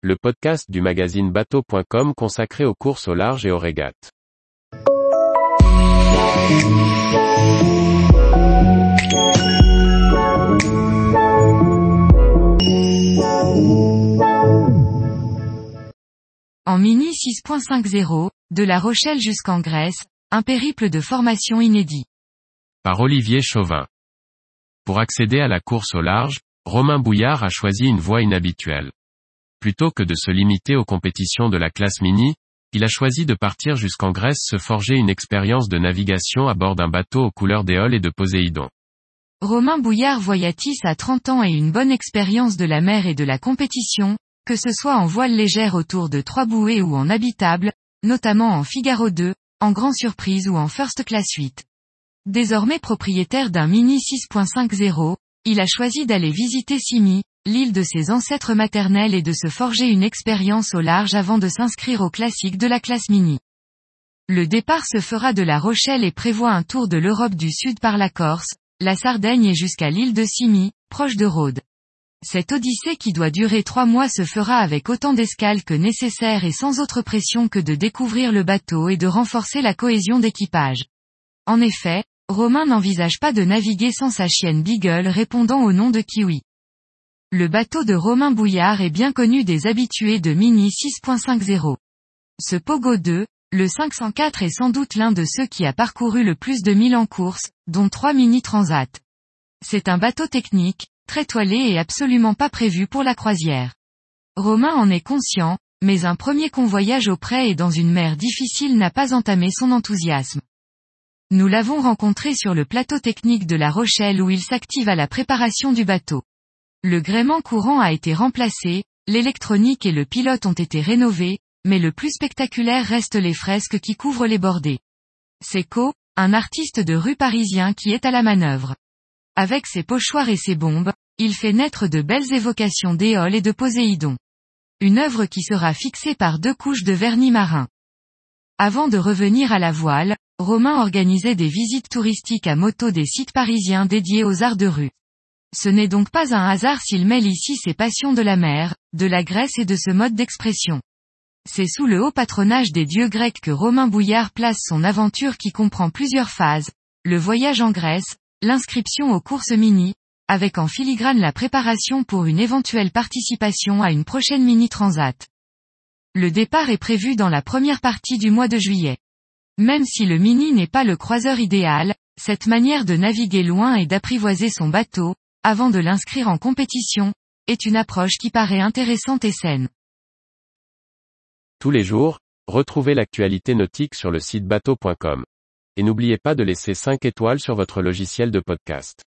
le podcast du magazine bateau.com consacré aux courses au large et aux régates. En Mini 6.50, de La Rochelle jusqu'en Grèce, un périple de formation inédit. Par Olivier Chauvin. Pour accéder à la course au large, Romain Bouillard a choisi une voie inhabituelle. Plutôt que de se limiter aux compétitions de la classe mini, il a choisi de partir jusqu'en Grèce se forger une expérience de navigation à bord d'un bateau aux couleurs d'Éole et de Poséidon. Romain Bouillard voyatis a 30 ans et une bonne expérience de la mer et de la compétition, que ce soit en voile légère autour de trois bouées ou en habitable, notamment en Figaro 2, en Grand Surprise ou en First Class 8. Désormais propriétaire d'un Mini 6.50, il a choisi d'aller visiter Simi, l'île de ses ancêtres maternels et de se forger une expérience au large avant de s'inscrire au classique de la classe Mini. Le départ se fera de La Rochelle et prévoit un tour de l'Europe du Sud par la Corse, la Sardaigne et jusqu'à l'île de Simi, proche de Rhodes. Cette odyssée qui doit durer trois mois se fera avec autant d'escales que nécessaire et sans autre pression que de découvrir le bateau et de renforcer la cohésion d'équipage. En effet, Romain n'envisage pas de naviguer sans sa chienne Beagle répondant au nom de Kiwi. Le bateau de Romain Bouillard est bien connu des habitués de Mini 6.50. Ce Pogo 2, le 504 est sans doute l'un de ceux qui a parcouru le plus de milles en course, dont trois mini transat. C'est un bateau technique, très toilé et absolument pas prévu pour la croisière. Romain en est conscient, mais un premier convoyage auprès et dans une mer difficile n'a pas entamé son enthousiasme. Nous l'avons rencontré sur le plateau technique de La Rochelle où il s'active à la préparation du bateau. Le gréement courant a été remplacé, l'électronique et le pilote ont été rénovés, mais le plus spectaculaire reste les fresques qui couvrent les bordées. C'est Co, un artiste de rue parisien qui est à la manœuvre. Avec ses pochoirs et ses bombes, il fait naître de belles évocations d'Éole et de Poséidon. Une œuvre qui sera fixée par deux couches de vernis marin. Avant de revenir à la voile, Romain organisait des visites touristiques à moto des sites parisiens dédiés aux arts de rue. Ce n'est donc pas un hasard s'il mêle ici ses passions de la mer, de la Grèce et de ce mode d'expression. C'est sous le haut patronage des dieux grecs que Romain Bouillard place son aventure qui comprend plusieurs phases, le voyage en Grèce, l'inscription aux courses mini, avec en filigrane la préparation pour une éventuelle participation à une prochaine mini transat. Le départ est prévu dans la première partie du mois de juillet. Même si le mini n'est pas le croiseur idéal, cette manière de naviguer loin et d'apprivoiser son bateau, avant de l'inscrire en compétition, est une approche qui paraît intéressante et saine. Tous les jours, retrouvez l'actualité nautique sur le site bateau.com. Et n'oubliez pas de laisser 5 étoiles sur votre logiciel de podcast.